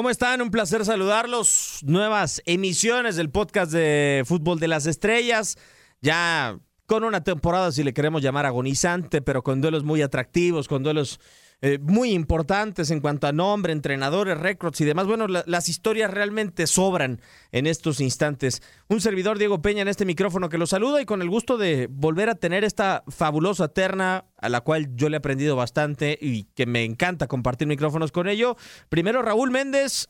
¿Cómo están? Un placer saludarlos. Nuevas emisiones del podcast de Fútbol de las Estrellas. Ya con una temporada, si le queremos llamar agonizante, pero con duelos muy atractivos, con duelos eh, muy importantes en cuanto a nombre, entrenadores, récords y demás. Bueno, la, las historias realmente sobran en estos instantes. Un servidor, Diego Peña, en este micrófono que lo saluda y con el gusto de volver a tener esta fabulosa terna a la cual yo le he aprendido bastante y que me encanta compartir micrófonos con ello. Primero, Raúl Méndez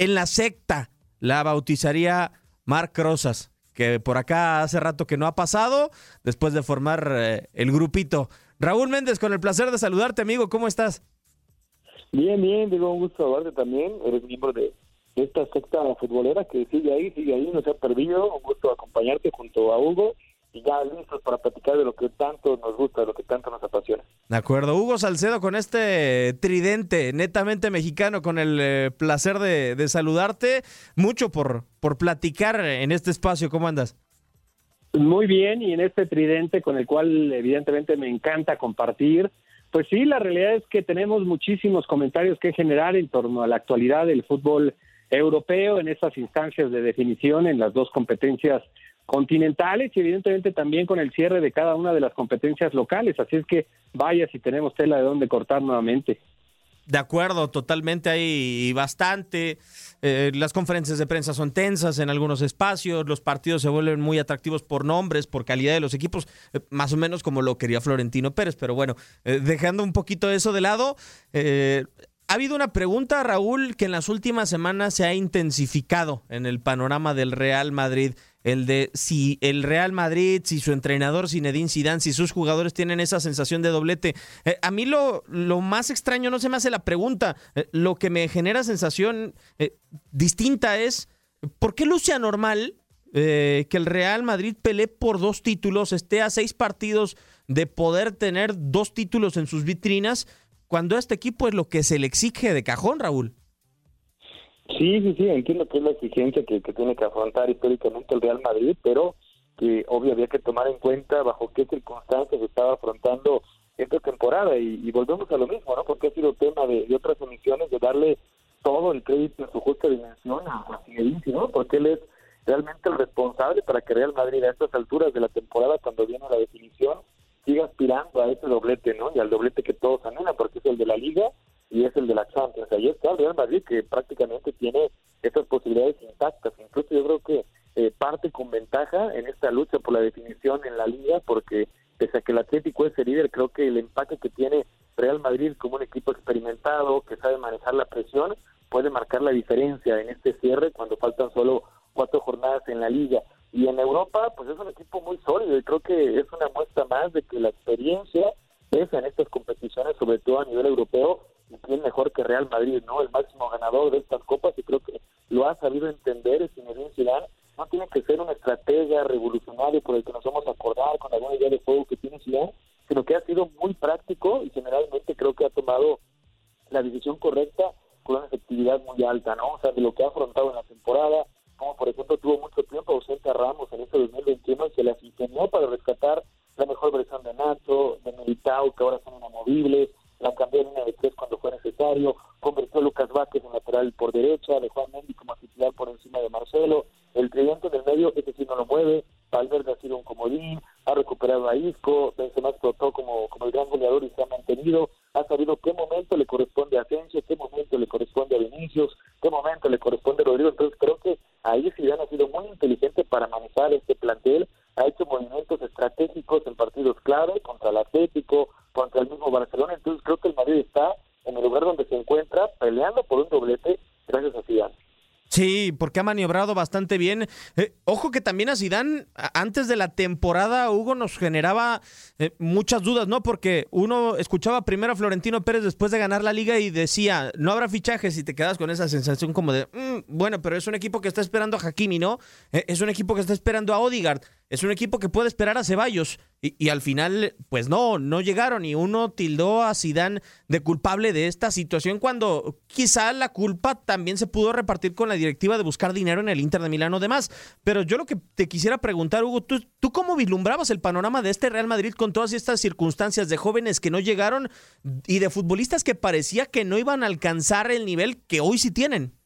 en la secta. La bautizaría Marc Rosas, que por acá hace rato que no ha pasado después de formar eh, el grupito. Raúl Méndez, con el placer de saludarte, amigo. ¿Cómo estás? Bien, bien, digo, un gusto saludarte también. Eres miembro de esta secta futbolera que sigue ahí, sigue ahí, no se ha perdido. Un gusto acompañarte junto a Hugo y ya listos para platicar de lo que tanto nos gusta, de lo que tanto nos apasiona. De acuerdo. Hugo Salcedo con este tridente netamente mexicano, con el eh, placer de, de, saludarte. Mucho por, por platicar en este espacio. ¿Cómo andas? Muy bien, y en este tridente con el cual evidentemente me encanta compartir, pues sí, la realidad es que tenemos muchísimos comentarios que generar en torno a la actualidad del fútbol europeo en estas instancias de definición en las dos competencias continentales y evidentemente también con el cierre de cada una de las competencias locales. Así es que vaya si tenemos tela de dónde cortar nuevamente. De acuerdo, totalmente hay bastante. Eh, las conferencias de prensa son tensas en algunos espacios, los partidos se vuelven muy atractivos por nombres, por calidad de los equipos, eh, más o menos como lo quería Florentino Pérez. Pero bueno, eh, dejando un poquito eso de lado, ha habido una pregunta, Raúl, que en las últimas semanas se ha intensificado en el panorama del Real Madrid el de si el Real Madrid, si su entrenador Zinedine Zidane, si sus jugadores tienen esa sensación de doblete. Eh, a mí lo, lo, más extraño no se me hace la pregunta, eh, lo que me genera sensación eh, distinta es ¿por qué luce anormal que el Real Madrid pelee por dos títulos, esté a seis partidos de poder tener dos títulos en sus vitrinas, cuando a este equipo es lo que se le exige de cajón, Raúl? Sí, sí, sí, entiendo que es la exigencia que, que tiene que afrontar históricamente el Real Madrid, pero que obvio había que tomar en cuenta bajo qué circunstancias estaba afrontando esta temporada y, volvemos a lo mismo, ¿no? Porque ha sido tema de, de, otras emisiones de darle todo el crédito en su justa dimensión a Zinedine, ¿no? Porque él es realmente el responsable para que Real Madrid a estas alturas de la temporada, cuando viene la definición, siga aspirando a ese doblete, ¿no? Y al doblete que todos anhelan, porque es el de la Liga y es el de la Champions. Ahí está el Real Madrid que prácticamente tiene estas posibilidades intactas. Incluso yo creo que eh, parte con ventaja en esta lucha por la definición en la liga porque pese a que el Atlético es el líder, creo que el empaque que tiene Real Madrid como un equipo experimentado que sabe manejar la presión puede marcar la diferencia en este cierre cuando faltan solo cuatro jornadas en la liga. Y en Europa, pues es un equipo muy sólido y creo que es una muestra más de que la experiencia pesa en estas competiciones, sobre todo a nivel europeo, y quién mejor que Real Madrid, ¿no? El máximo ganador de estas copas y creo que lo ha sabido entender el Zinedine Zidane. No tiene que ser una estratega revolucionaria por el que nos vamos a acordar con alguna idea de juego que tiene Zidane, sino que ha sido muy práctico y generalmente creo que ha tomado la decisión correcta con una efectividad muy alta, ¿no? O sea, de lo que ha afrontado en la ahí Zidane ha sido muy inteligente para manejar este plantel, ha hecho movimientos estratégicos en partidos clave contra el Atlético, contra el mismo Barcelona, entonces creo que el Madrid está en el lugar donde se encuentra peleando por un doblete. Sí, porque ha maniobrado bastante bien. Eh, ojo que también a Zidane antes de la temporada Hugo nos generaba eh, muchas dudas, ¿no? Porque uno escuchaba primero a Florentino Pérez después de ganar la liga y decía, no habrá fichajes y te quedas con esa sensación como de, mm, bueno, pero es un equipo que está esperando a Hakimi, ¿no? Eh, es un equipo que está esperando a Odigard, es un equipo que puede esperar a Ceballos y, al final, pues no, no llegaron y uno tildó a Zidane de culpable de esta situación cuando quizá la culpa también se pudo repartir con la directiva de buscar dinero en el Inter de Milán o demás. Pero yo lo que te quisiera preguntar, Hugo, ¿tú, ¿tú cómo vislumbrabas el panorama de este Real Madrid con todas estas circunstancias de jóvenes que no llegaron y de futbolistas que parecía que no iban a alcanzar el nivel que hoy sí tienen?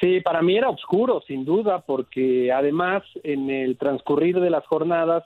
Sí, para mí era oscuro, sin duda, porque además en el transcurrir de las jornadas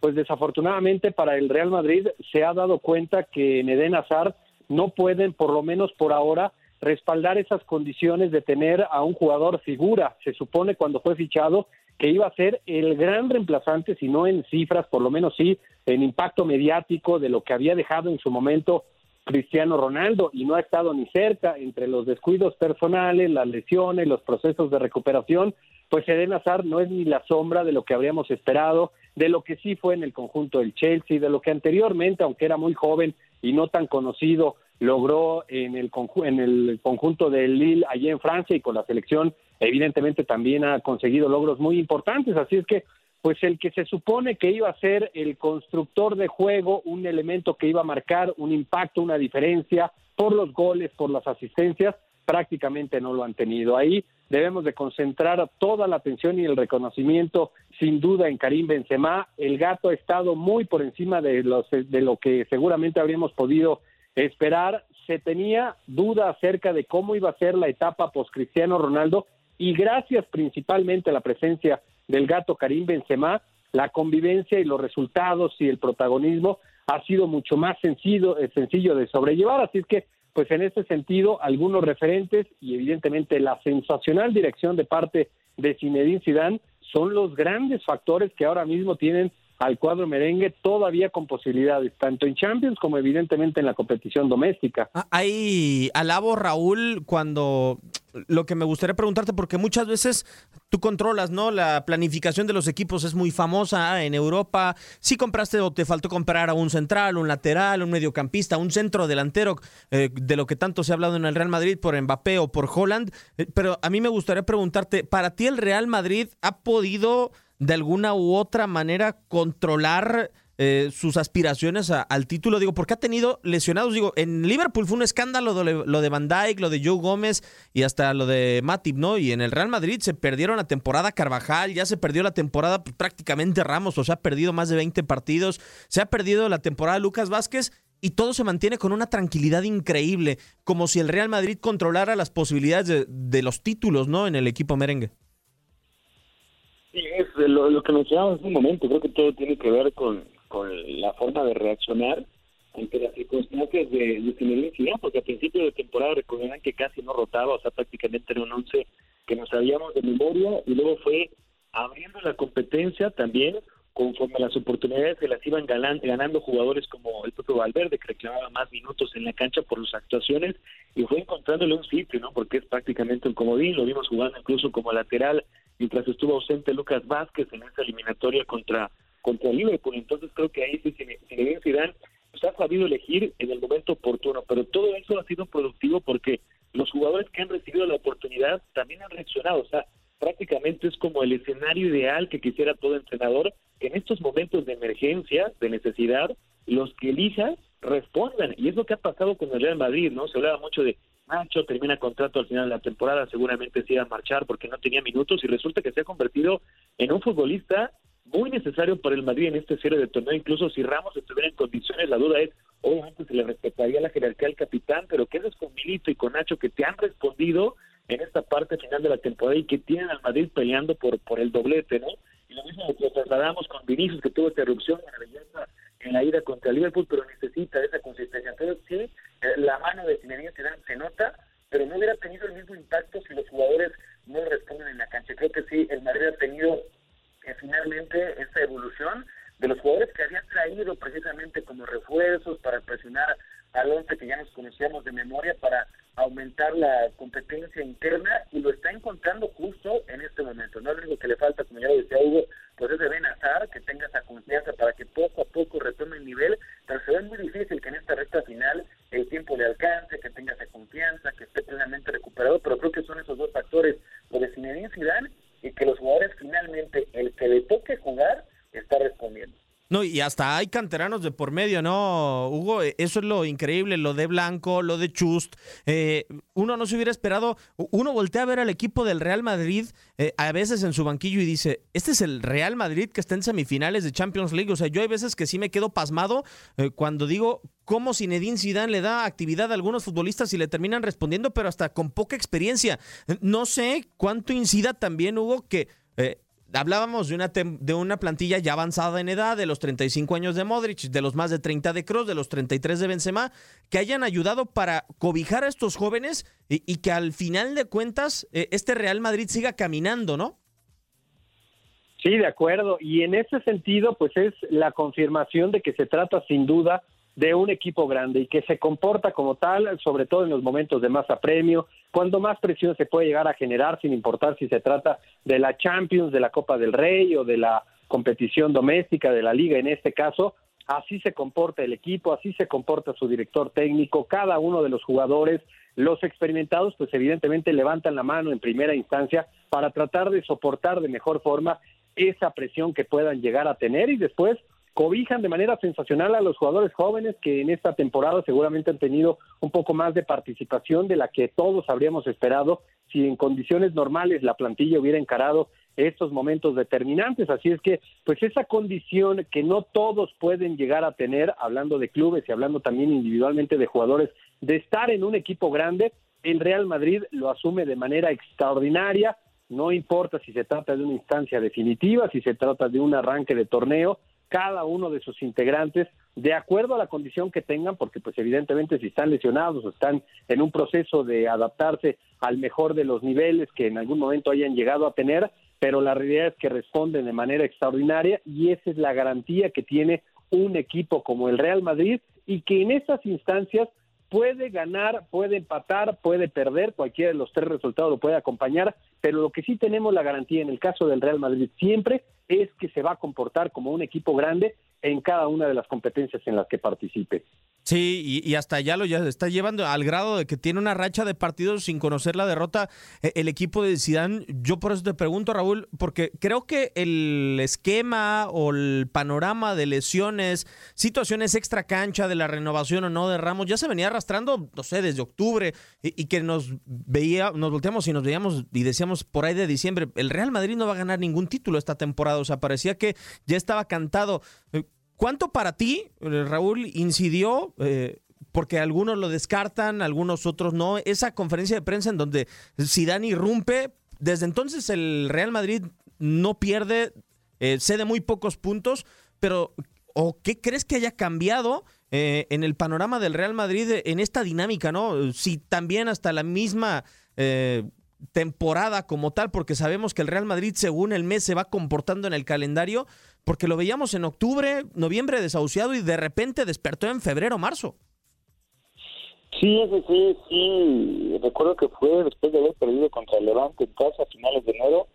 pues desafortunadamente para el Real Madrid se ha dado cuenta que en Eden Hazard no pueden, por lo menos por ahora, respaldar esas condiciones de tener a un jugador figura. Se supone cuando fue fichado que iba a ser el gran reemplazante, si no en cifras, por lo menos sí en impacto mediático de lo que había dejado en su momento Cristiano Ronaldo y no ha estado ni cerca entre los descuidos personales, las lesiones, los procesos de recuperación, pues Eden Hazard no es ni la sombra de lo que habríamos esperado de lo que sí fue en el conjunto del Chelsea, de lo que anteriormente, aunque era muy joven y no tan conocido, logró en el, en el conjunto del Lille allí en Francia y con la selección evidentemente también ha conseguido logros muy importantes, así es que pues el que se supone que iba a ser el constructor de juego, un elemento que iba a marcar un impacto, una diferencia por los goles, por las asistencias, prácticamente no lo han tenido. Ahí debemos de concentrar toda la atención y el reconocimiento sin duda en Karim Benzema. El gato ha estado muy por encima de, los, de lo que seguramente habríamos podido esperar. Se tenía duda acerca de cómo iba a ser la etapa post Cristiano Ronaldo y gracias principalmente a la presencia del gato Karim Benzema, la convivencia y los resultados y el protagonismo ha sido mucho más sencillo, eh, sencillo de sobrellevar. Así es que pues en ese sentido algunos referentes y evidentemente la sensacional dirección de parte de Zinedine Zidane son los grandes factores que ahora mismo tienen al cuadro merengue todavía con posibilidades, tanto en Champions como evidentemente en la competición doméstica. Ah, hay alabo, Raúl, cuando lo que me gustaría preguntarte, porque muchas veces tú controlas, ¿no? La planificación de los equipos es muy famosa en Europa. Si compraste o te faltó comprar a un central, un lateral, un mediocampista, un centro delantero, eh, de lo que tanto se ha hablado en el Real Madrid por Mbappé o por Holland. Eh, pero a mí me gustaría preguntarte, ¿para ti el Real Madrid ha podido de alguna u otra manera controlar eh, sus aspiraciones al título? Digo, porque ha tenido lesionados. Digo, en Liverpool fue un escándalo lo, de Van Dijk, lo de Joe Gómez y hasta lo de Matip, ¿no? Y en el Real Madrid se perdieron la temporada Carvajal, ya se perdió la temporada prácticamente Ramos, o sea, ha perdido más de 20 partidos, se ha perdido la temporada Lucas Vázquez y todo se mantiene con una tranquilidad increíble, como si el Real Madrid controlara las posibilidades de, de los títulos, ¿no? En el equipo merengue. Sí, es lo, que mencionamos en un momento. Creo que todo tiene que ver con, con la forma de reaccionar ante las circunstancias de, de porque a principio de temporada recordarán que casi no rotaba, o sea, prácticamente era un once que no sabíamos de memoria, y luego fue abriendo la competencia también conforme las oportunidades se las iban ganando jugadores como el propio Valverde, que reclamaba más minutos en la cancha por sus actuaciones, y fue encontrándole un sitio, ¿no? Porque es prácticamente un comodín, lo vimos jugando incluso como lateral mientras estuvo ausente Lucas Vázquez en esa eliminatoria contra contra Liverpool. Entonces creo que ahí sí Zinedine Zidane pues, ha sabido elegir en el momento oportuno, pero todo eso ha sido productivo porque los jugadores que han recibido la oportunidad también han reaccionado, o sea, prácticamente es como el escenario ideal que quisiera todo entrenador, que en estos momentos de emergencia, de necesidad, los que elijan respondan. Y es lo que ha pasado con el Real Madrid, ¿no? Se hablaba mucho de Nacho, termina contrato al final de la temporada, seguramente se iba a marchar porque no tenía minutos y resulta que se ha convertido en un futbolista muy necesario para el Madrid en este cierre de torneo. Incluso si Ramos estuviera en condiciones, la duda es, obviamente se le respetaría la jerarquía al capitán, pero ¿qué es con Milito y con Nacho que te han respondido en esta parte final de la temporada y que tienen al Madrid peleando por, por el doblete, ¿no? Y lo mismo lo trasladamos con Vinicius, que tuvo esta erupción en la ida contra Liverpool, pero necesita esa consistencia. Entonces, sí, la mano de Zinedine se nota, pero no hubiera tenido el mismo impacto si los jugadores no responden en la cancha. Creo que sí, el Madrid ha tenido finalmente esta evolución de los jugadores que habían traído precisamente como refuerzos para presionar al once que ya nos conocíamos de memoria para aumentar la competencia interna y lo está encontrando justo en este momento. No es lo único que le falta, como ya lo decía Hugo, pues es de Ben Azar, que tenga esa confianza para que poco a poco retome el nivel, pero se ve muy difícil que en esta recta final el tiempo le alcance, que tenga esa confianza, que esté plenamente recuperado, pero creo que son esos dos factores, lo de Zinedine Zidane y que los jugadores finalmente, el que le toque jugar, está respondiendo. No, y hasta hay canteranos de por medio, ¿no, Hugo? E, eso es lo increíble, lo de Blanco, lo de Chust. Eh, uno no se hubiera esperado, uno voltea a ver al equipo del Real Madrid eh, a veces en su banquillo y dice, este es el Real Madrid que está en semifinales de Champions League. O sea, yo hay veces que sí me quedo pasmado eh, cuando digo cómo Zinedine Zidane le da actividad a algunos futbolistas y le terminan respondiendo, pero hasta con poca experiencia. No sé cuánto incida también, Hugo, que hablábamos de una, de una plantilla ya avanzada en edad, de los 35 años de Modric, de los más de 30 de Kroos, de los 33 de Benzema, que hayan ayudado para cobijar a estos jóvenes y, que al final de cuentas eh, este Real Madrid siga caminando, ¿no? Sí, de acuerdo. Y en ese sentido, pues es la confirmación de que se trata sin duda de un equipo grande y que se comporta como tal, sobre todo en los momentos de más apremio, cuando más presión se puede llegar a generar, sin importar si se trata de la Champions, de la Copa del Rey o de la competición doméstica de la liga en este caso, así se comporta el equipo, así se comporta su director técnico, cada uno de los jugadores, los experimentados, pues evidentemente levantan la mano en primera instancia para tratar de soportar de mejor forma esa presión que puedan llegar a tener y después cobijan de manera sensacional a los jugadores jóvenes que en esta temporada seguramente han tenido un poco más de participación de la que todos habríamos esperado si en condiciones normales la plantilla hubiera encarado estos momentos determinantes. Así es que, pues esa condición que no todos pueden llegar a tener, hablando de clubes y hablando también individualmente de jugadores, de estar en un equipo grande, el Real Madrid lo asume de manera extraordinaria. No importa si se trata de una instancia definitiva, si se trata de un arranque de torneo, cada uno de sus integrantes de acuerdo a la condición que tengan, porque pues evidentemente si están lesionados o están en un proceso de adaptarse al mejor de los niveles que en algún momento hayan llegado a tener, pero la realidad es que responden de manera extraordinaria y esa es la garantía que tiene un equipo como el Real Madrid y que en esas instancias puede ganar, puede empatar, puede perder, cualquiera de los tres resultados lo puede acompañar, pero lo que sí tenemos la garantía en el caso del Real Madrid siempre es que se va a comportar como un equipo grande en cada una de las competencias en las que participe. Sí, y, hasta ya lo ya está llevando al grado de que tiene una racha de partidos sin conocer la derrota eh, el equipo de Zidane. Yo por eso te pregunto, Raúl, porque creo que el esquema o el panorama de lesiones, situaciones extra cancha de la renovación o no de Ramos ya se venía arrastrando, no sé, desde octubre y, que nos veía, nos volteamos y nos veíamos y decíamos por ahí de diciembre, el Real Madrid no va a ganar ningún título esta temporada, o sea, parecía que ya estaba cantado. ¿Cuánto para ti, eh, Raúl, incidió? Eh, porque algunos lo descartan, algunos otros no. Esa conferencia de prensa en donde Zidane irrumpe, desde entonces el Real Madrid no pierde, eh, cede muy pocos puntos, pero ¿o qué crees que haya cambiado en el panorama del Real Madrid en esta dinámica, no? Si también hasta la misma temporada como tal, porque sabemos que el Real Madrid según el mes se va comportando en el calendario, porque lo veíamos en octubre, noviembre desahuciado y de repente despertó en febrero, marzo. Sí, sí, sí, sí. Recuerdo que fue después de haber perdido contra el Levante en casa a finales de enero,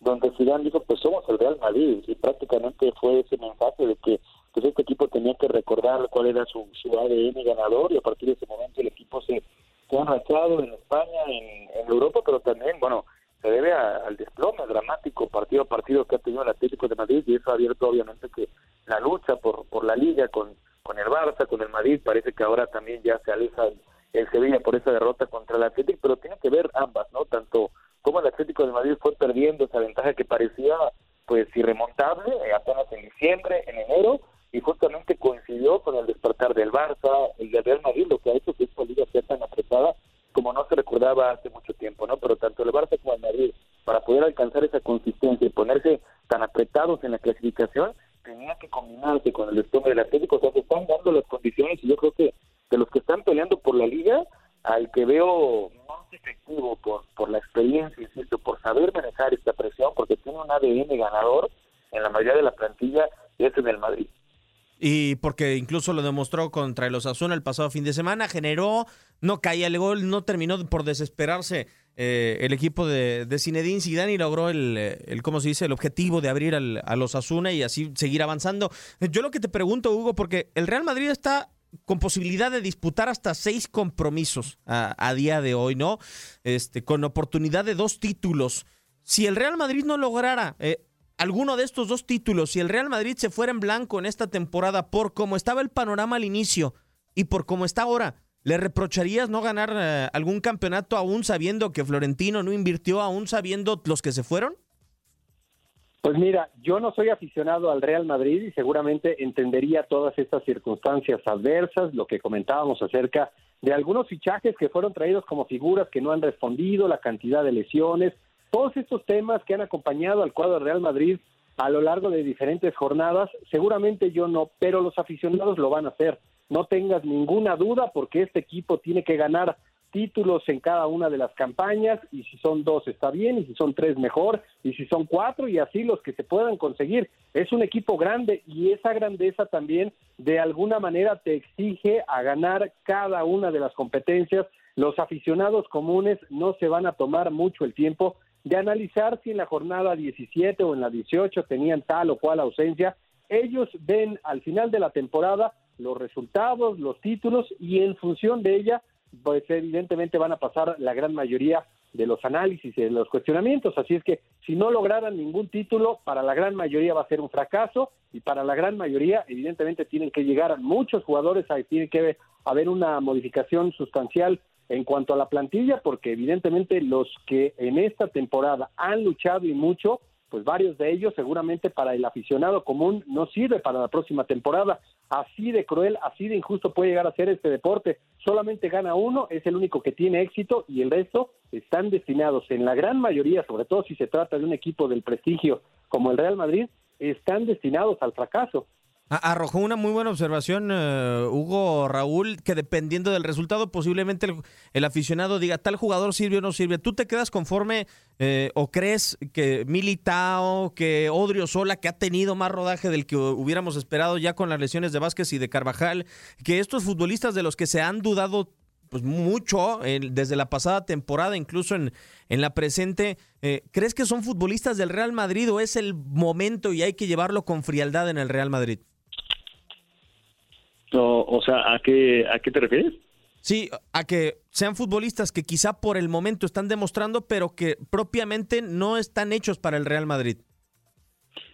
donde Zidane dijo, pues somos el Real Madrid. Y prácticamente fue ese mensaje de que pues este equipo tenía que recordar cuál era su, su ADN ganador y a partir de ese momento el equipo se, se ha arrastrado en España, en Europa, pero también, bueno, se debe al desplome dramático partido a partido que ha tenido el Atlético de Madrid y eso ha abierto obviamente que la lucha por, por la liga con, con el Barça, con el Madrid, parece que ahora también ya se aleja el, Sevilla por esa derrota contra el Atlético, pero tiene que ver ambas, ¿no? Tanto como el Atlético de Madrid fue perdiendo esa ventaja que parecía pues irremontable apenas en diciembre, en enero, y justamente coincidió con el despertar del Barça, el de Real Madrid, lo que ha hecho que esta liga sea tan apretada como no se recordaba hace mucho tiempo, ¿no? Pero tanto el Barça como el Madrid, para poder alcanzar esa consistencia y ponerse tan apretados en la clasificación, tenía que combinarse con el estómago del Atlético, o sea, se están dando las condiciones y yo creo que de los que están peleando por la liga, al que veo más efectivo por, por la experiencia, insisto, por saber manejar esta presión, porque tiene un ADN ganador en la mayoría de la plantilla, es en el Madrid. Y porque incluso lo demostró contra el Osasuna el pasado fin de semana, generó, no caía el gol, no terminó por desesperarse eh, el equipo de, de Zinedine Zidane logró el, el, ¿cómo se dice?, el objetivo de abrir al, a los Osasuna y así seguir avanzando. Yo lo que te pregunto, Hugo, porque el Real Madrid está con posibilidad de disputar hasta seis compromisos a, a día de hoy, ¿no? Este, con oportunidad de dos títulos. Si el Real Madrid no lograra eh, alguno de estos dos títulos, si el Real Madrid se fuera en blanco en esta temporada por cómo estaba el panorama al inicio y por cómo está ahora, ¿le reprocharías no ganar eh, algún campeonato aún sabiendo que Florentino no invirtió, aún sabiendo los que se fueron? Pues mira, yo no soy aficionado al Real Madrid y seguramente entendería todas estas circunstancias adversas, lo que comentábamos acerca de algunos fichajes que fueron traídos como figuras que no han respondido, la cantidad de lesiones, todos estos temas que han acompañado al cuadro Real Madrid a lo largo de diferentes jornadas, seguramente yo no, pero los aficionados lo van a hacer. No tengas ninguna duda porque este equipo tiene que ganar títulos en cada una de las campañas y si son dos está bien y si son tres mejor y si son cuatro y así los que se puedan conseguir. Es un equipo grande y esa grandeza también de alguna manera te exige a ganar cada una de las competencias. Los aficionados comunes no se van a tomar mucho el tiempo de analizar si en la jornada 17 o en la 18 tenían tal o cual ausencia. Ellos ven al final de la temporada los resultados, los títulos y en función de ella pues evidentemente van a pasar la gran mayoría de los análisis y de los cuestionamientos. Así es que si no lograran ningún título, para la gran mayoría va a ser un fracaso y para la gran mayoría, evidentemente, tienen que llegar muchos jugadores, tiene que haber una modificación sustancial en cuanto a la plantilla, porque evidentemente los que en esta temporada han luchado y mucho, pues varios de ellos seguramente para el aficionado común no sirve para la próxima temporada. Así de cruel, así de injusto puede llegar a ser este deporte. Solamente gana uno, es el único que tiene éxito y el resto están destinados, en la gran mayoría, sobre todo si se trata de un equipo del prestigio como el Real Madrid, están destinados al fracaso. Arrojó una muy buena observación, uh, Hugo Raúl, que dependiendo del resultado, posiblemente el, aficionado diga tal jugador sirve o no sirve. ¿Tú te quedas conforme eh, o crees que Militao, que Odrio Sola, que ha tenido más rodaje del que hubiéramos esperado ya con las lesiones de Vázquez y de Carvajal, que estos futbolistas de los que se han dudado pues mucho desde la pasada temporada, incluso en, en la presente. Eh, ¿Crees que son futbolistas del Real Madrid o es el momento y hay que llevarlo con frialdad en el Real Madrid? O, o sea, ¿a qué, ¿a qué te refieres? Sí, a que sean futbolistas que quizá por el momento están demostrando, pero que propiamente no están hechos para el Real Madrid.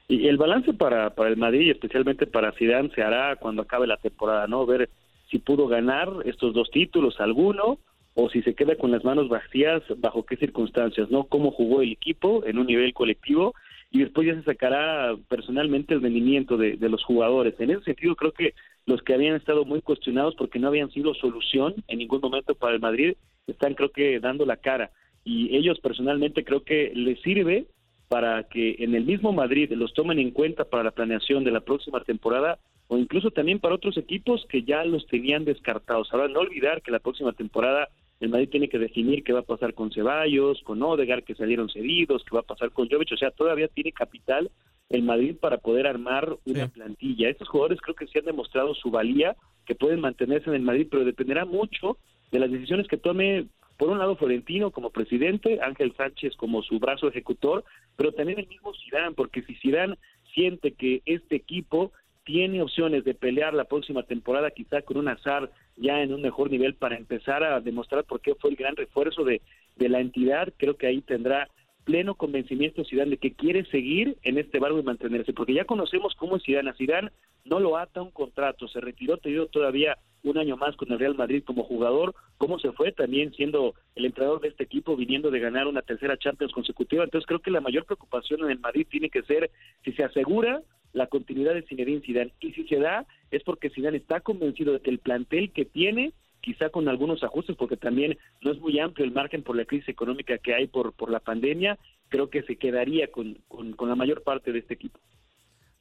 Y el balance para, para el Madrid y especialmente para Zidane se hará cuando acabe la temporada, ¿no? Ver si pudo ganar estos dos títulos, alguno, o si se queda con las manos vacías, bajo qué circunstancias, ¿no? Cómo jugó el equipo en un nivel colectivo y después ya se sacará personalmente el rendimiento de, de, los jugadores. En ese sentido, creo que los que habían estado muy cuestionados porque no habían sido solución en ningún momento para el Madrid, están creo que dando la cara. Y ellos personalmente creo que les sirve para que en el mismo Madrid los tomen en cuenta para la planeación de la próxima temporada o incluso también para otros equipos que ya los tenían descartados. Ahora, no olvidar que la próxima temporada el Madrid tiene que definir qué va a pasar con Ceballos, con Odegar, que salieron cedidos, qué va a pasar con Jovic, o sea, todavía tiene capital el Madrid para poder armar una sí. plantilla. Estos jugadores creo que sí han demostrado su valía, que pueden mantenerse en el Madrid, pero dependerá mucho de las decisiones que tome, por un lado, Florentino como presidente, Ángel Sánchez como su brazo ejecutor, pero también el mismo Zidane, porque si Zidane siente que este equipo tiene opciones de pelear la próxima temporada, quizá con un azar ya en un mejor nivel para empezar a demostrar por qué fue el gran refuerzo de, de la entidad, creo que ahí tendrá pleno convencimiento Zidane de que quiere seguir en este barco y mantenerse, porque ya conocemos cómo es Zidane. A Zidane no lo ata un contrato, se retiró, te dio todavía un año más con el Real Madrid como jugador, cómo se fue también siendo el entrenador de este equipo, viniendo de ganar una tercera Champions consecutiva. Entonces creo que la mayor preocupación en el Madrid tiene que ser si se asegura la continuidad de Zinedine Zidane y si se da es porque Zidane está convencido de que el plantel que tiene quizá con algunos ajustes, porque también no es muy amplio el margen por la crisis económica que hay por, por la pandemia, creo que se quedaría con, con, la mayor parte de este equipo.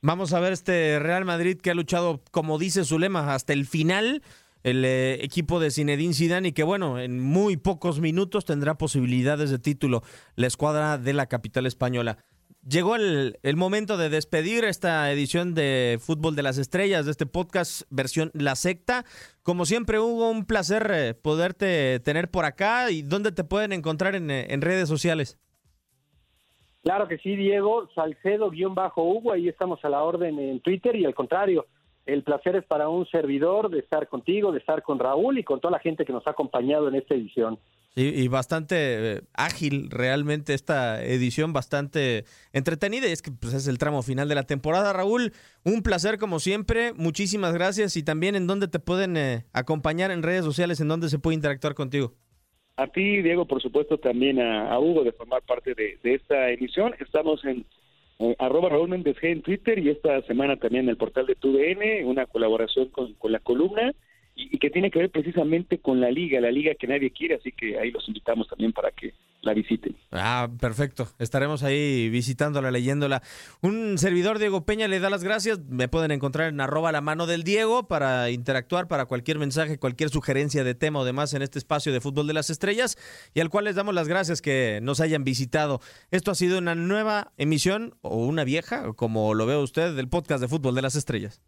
Vamos a ver este Real Madrid que ha luchado, como dice su lema, hasta el final el eh, equipo de Zinedine Zidane y que bueno, en muy pocos minutos tendrá posibilidades de título la escuadra de la capital española. Llegó el, el, momento de despedir esta edición de Fútbol de las Estrellas, de este podcast versión La Secta. Como siempre, Hugo, un placer eh, poderte tener por acá. ¿Y dónde te pueden encontrar en, en redes sociales? Claro que sí, Diego, Salcedo-Hugo, ahí estamos a la orden en Twitter y al contrario, el placer es para un servidor de estar contigo, de estar con Raúl y con toda la gente que nos ha acompañado en esta edición. Y bastante eh, ágil realmente esta edición, bastante entretenida y es que pues, es el tramo final de la temporada. Raúl, un placer como siempre, muchísimas gracias y también en dónde te pueden eh, acompañar en redes sociales, en dónde se puede interactuar contigo. A ti, Diego, por supuesto, también a, Hugo de formar parte de, esta emisión. Estamos en eh, arroba Raúl Méndez G en Twitter y esta semana también en el portal de TUDN, una colaboración con, con la columna y, que tiene que ver precisamente con la liga, la liga que nadie quiere, así que ahí los invitamos también para que la visiten. Ah, perfecto. Estaremos ahí visitándola, leyéndola. Un servidor, Diego Peña, le da las gracias. Me pueden encontrar en arroba la mano del Diego para interactuar, para cualquier mensaje, cualquier sugerencia de tema o demás en este espacio de Fútbol de las Estrellas y al cual les damos las gracias que nos hayan visitado. Esto ha sido una nueva emisión o una vieja, como lo ve usted, del podcast de Fútbol de las Estrellas.